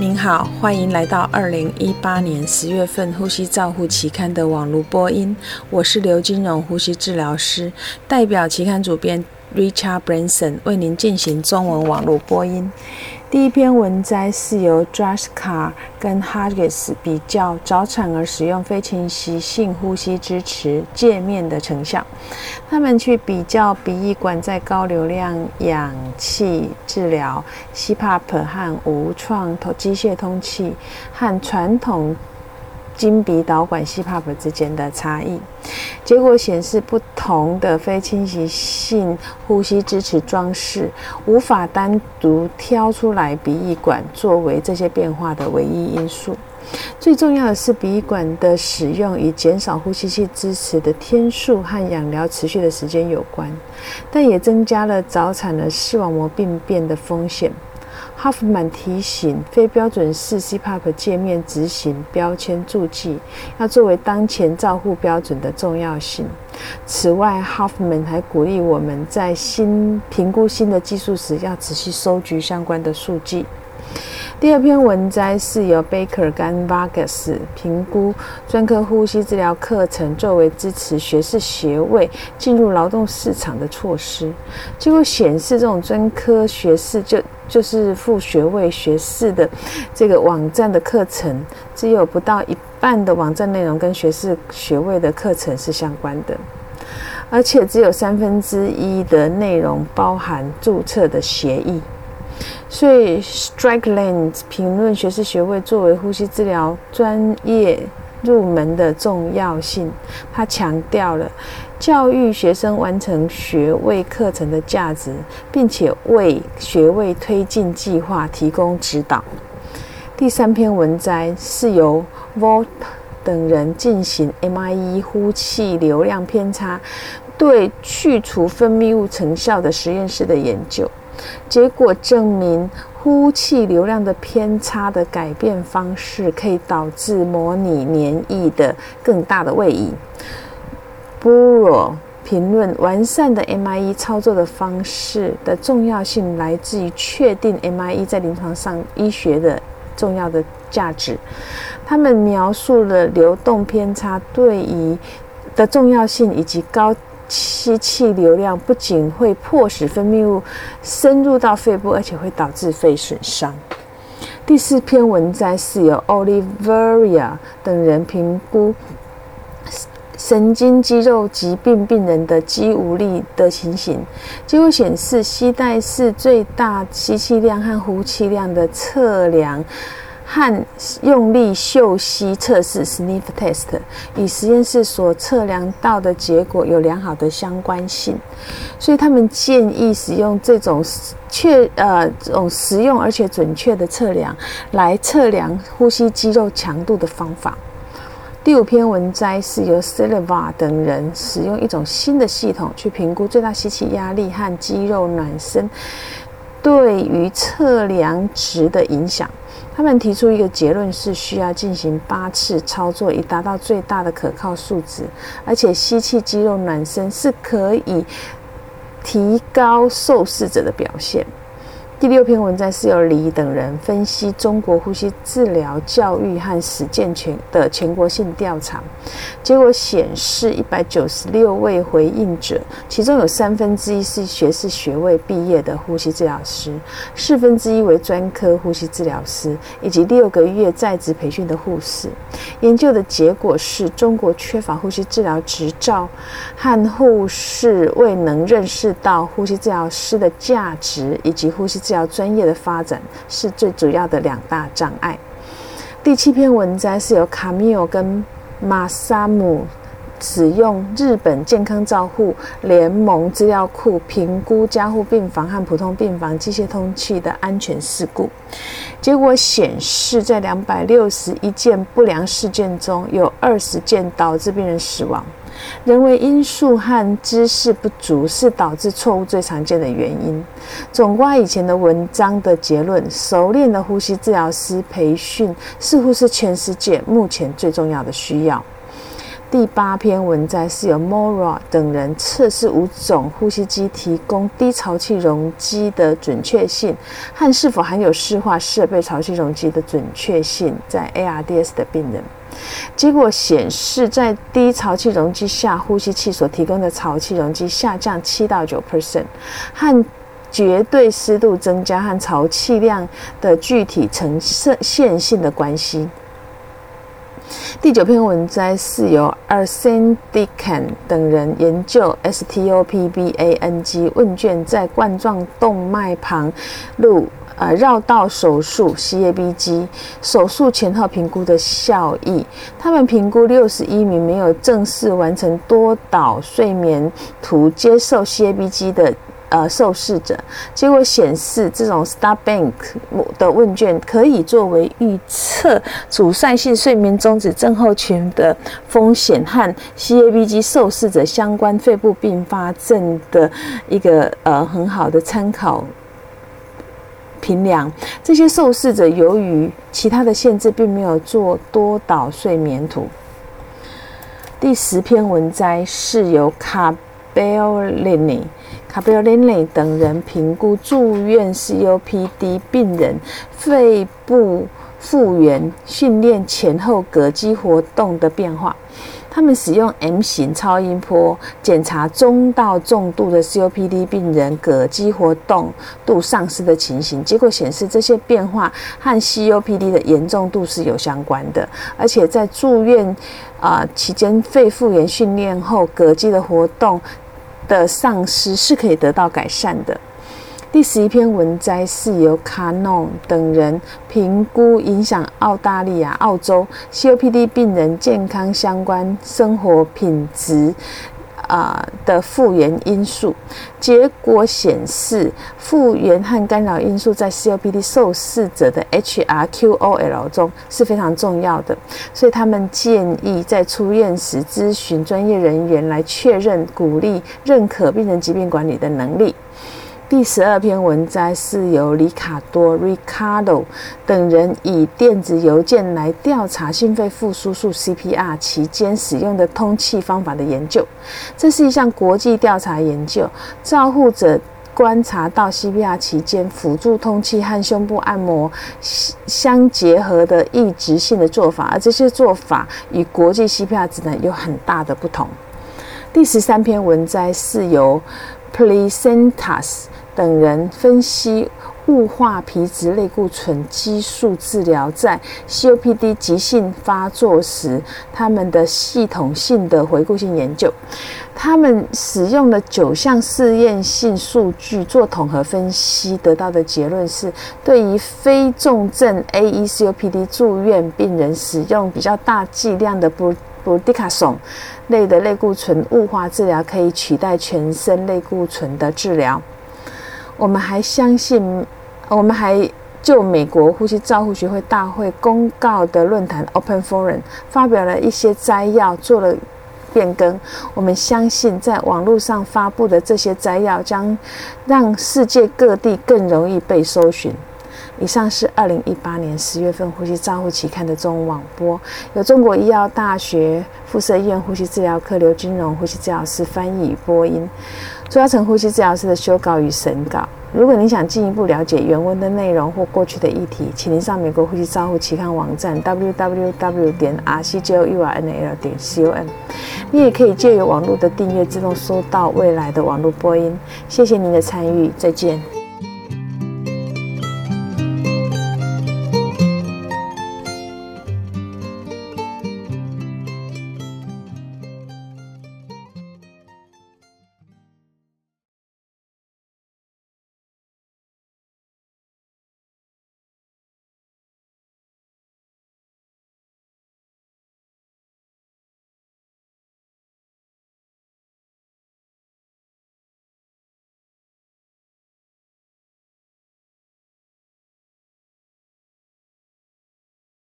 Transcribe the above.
您好，欢迎来到二零一八年十月份《呼吸照护》期刊的网络播音。我是刘金荣，呼吸治疗师，代表期刊主编 Richard Branson 为您进行中文网络播音。第一篇文摘是由 Jaskar 跟 Hargis 比较早产儿使用非侵袭性呼吸支持界面的成效。他们去比较鼻翼管在高流量氧气治疗 （CPAP） 和无创机械通气和传统。经鼻导管 CPAP 之间的差异，结果显示，不同的非侵袭性呼吸支持装饰无法单独挑出来鼻翼管作为这些变化的唯一因素。最重要的是，鼻管的使用与减少呼吸器支持的天数和氧疗持续的时间有关，但也增加了早产的视网膜病变的风险。哈夫曼提醒，非标准式 CPAP 界面执行标签注记要作为当前照护标准的重要性。此外，哈夫曼还鼓励我们在新评估新的技术时，要仔细收集相关的数据。第二篇文摘是由 Baker 跟 Vargas 评估专科呼吸治疗课程作为支持学士学位进入劳动市场的措施。结果显示，这种专科学士就就是副学位学士的这个网站的课程，只有不到一半的网站内容跟学士学位的课程是相关的，而且只有三分之一的内容包含注册的协议。所以，Strickland 评论学士学位作为呼吸治疗专业入门的重要性。他强调了教育学生完成学位课程的价值，并且为学位推进计划提供指导。第三篇文摘是由 Volt 等人进行 MIE 呼气流量偏差对去除分泌物成效的实验室的研究。结果证明，呼气流量的偏差的改变方式可以导致模拟粘液的更大的位移。b u r o 评论完善的 MIE 操作的方式的重要性来自于确定 MIE 在临床上医学的重要的价值。他们描述了流动偏差对于的重要性以及高。吸气流量不仅会迫使分泌物深入到肺部，而且会导致肺损伤。第四篇文摘是由 Oliveria 等人评估神经肌肉疾病病人的肌无力的情形，结果显示，吸带式最大吸气量和呼气量的测量。和用力嗅吸测试 （sniff test） 与实验室所测量到的结果有良好的相关性，所以他们建议使用这种确呃这种实用而且准确的测量来测量呼吸肌肉强度的方法。第五篇文摘是由 Silva 等人使用一种新的系统去评估最大吸气压力和肌肉暖身对于测量值的影响。他们提出一个结论是需要进行八次操作以达到最大的可靠数值，而且吸气肌肉暖身是可以提高受试者的表现。第六篇文章是由李等人分析中国呼吸治疗教育和实践全的全国性调查，结果显示，一百九十六位回应者，其中有三分之一是学士学位毕业的呼吸治疗师，四分之一为专科呼吸治疗师，以及六个月在职培训的护士。研究的结果是中国缺乏呼吸治疗执照，和护士未能认识到呼吸治疗师的价值以及呼吸。较专业的发展是最主要的两大障碍。第七篇文章是由卡米尔跟马萨姆使用日本健康照护联盟资料库评估加护病房和普通病房机械通气的安全事故，结果显示，在两百六十一件不良事件中有二十件导致病人死亡。人为因素和知识不足是导致错误最常见的原因。总括以前的文章的结论，熟练的呼吸治疗师培训似乎是全世界目前最重要的需要。第八篇文摘是由 Mora 等人测试五种呼吸机提供低潮气容积的准确性和是否含有湿化设备潮气容积的准确性，在 ARDS 的病人，结果显示，在低潮气容积下，呼吸器所提供的潮气容积下降七到九 percent，和绝对湿度增加和潮气量的具体呈线性的关系。第九篇文摘是由 Arsendican 等人研究 STOPBANG 问卷在冠状动脉旁路呃绕道手术 CABG 手术前后评估的效益。他们评估六十一名没有正式完成多导睡眠图接受 CABG 的。呃，受试者结果显示，这种 Star Bank 的问卷可以作为预测阻塞性睡眠中止症候群的风险和 CABG 受试者相关肺部并发症的一个呃很好的参考评量。这些受试者由于其他的限制，并没有做多导睡眠图。第十篇文摘是由 Cabellini。卡贝尔林内等人评估住院 COPD 病人肺部复原训练前后膈肌活动的变化。他们使用 M 型超音波检查中到重度的 COPD 病人膈肌活动度丧失的情形，结果显示这些变化和 COPD 的严重度是有相关的，而且在住院啊期间肺复原训练后膈肌的活动。的丧失是可以得到改善的。第十一篇文摘是由卡诺等人评估影响澳大利亚、澳洲 COPD 病人健康相关生活品质。啊的复原因素，结果显示复原和干扰因素在 COPD 受试者的 HRQOL 中是非常重要的，所以他们建议在出院时咨询专业人员来确认、鼓励、认可病人疾病管理的能力。第十二篇文摘是由里卡多 （Ricardo） 等人以电子邮件来调查心肺复苏术 （CPR） 期间使用的通气方法的研究。这是一项国际调查研究，照护者观察到 CPR 期间辅助通气和胸部按摩相结合的抑制性的做法，而这些做法与国际 CPR 指南有很大的不同。第十三篇文摘是由 Placentas。等人分析雾化皮质类固醇激素治疗在 COPD 急性发作时他们的系统性的回顾性研究。他们使用了九项试验性数据做统合分析，得到的结论是：对于非重症 AE COPD 住院病人，使用比较大剂量的布布迪卡松类的类固醇雾化治疗，可以取代全身类固醇的治疗。我们还相信，我们还就美国呼吸照护学会大会公告的论坛 Open Forum 发表了一些摘要，做了变更。我们相信，在网络上发布的这些摘要将让世界各地更容易被搜寻。以上是二零一八年十月份《呼吸照护期刊》的中文网播，由中国医药大学附设医院呼吸治疗科刘金荣呼吸治疗师翻译播音。朱嘉诚呼吸治疗师的修稿与审稿。如果您想进一步了解原文的内容或过去的议题，请您上美国呼吸照护期刊网站 www 点 rcjournal 点 com。你也可以借由网络的订阅，自动收到未来的网络播音。谢谢您的参与，再见。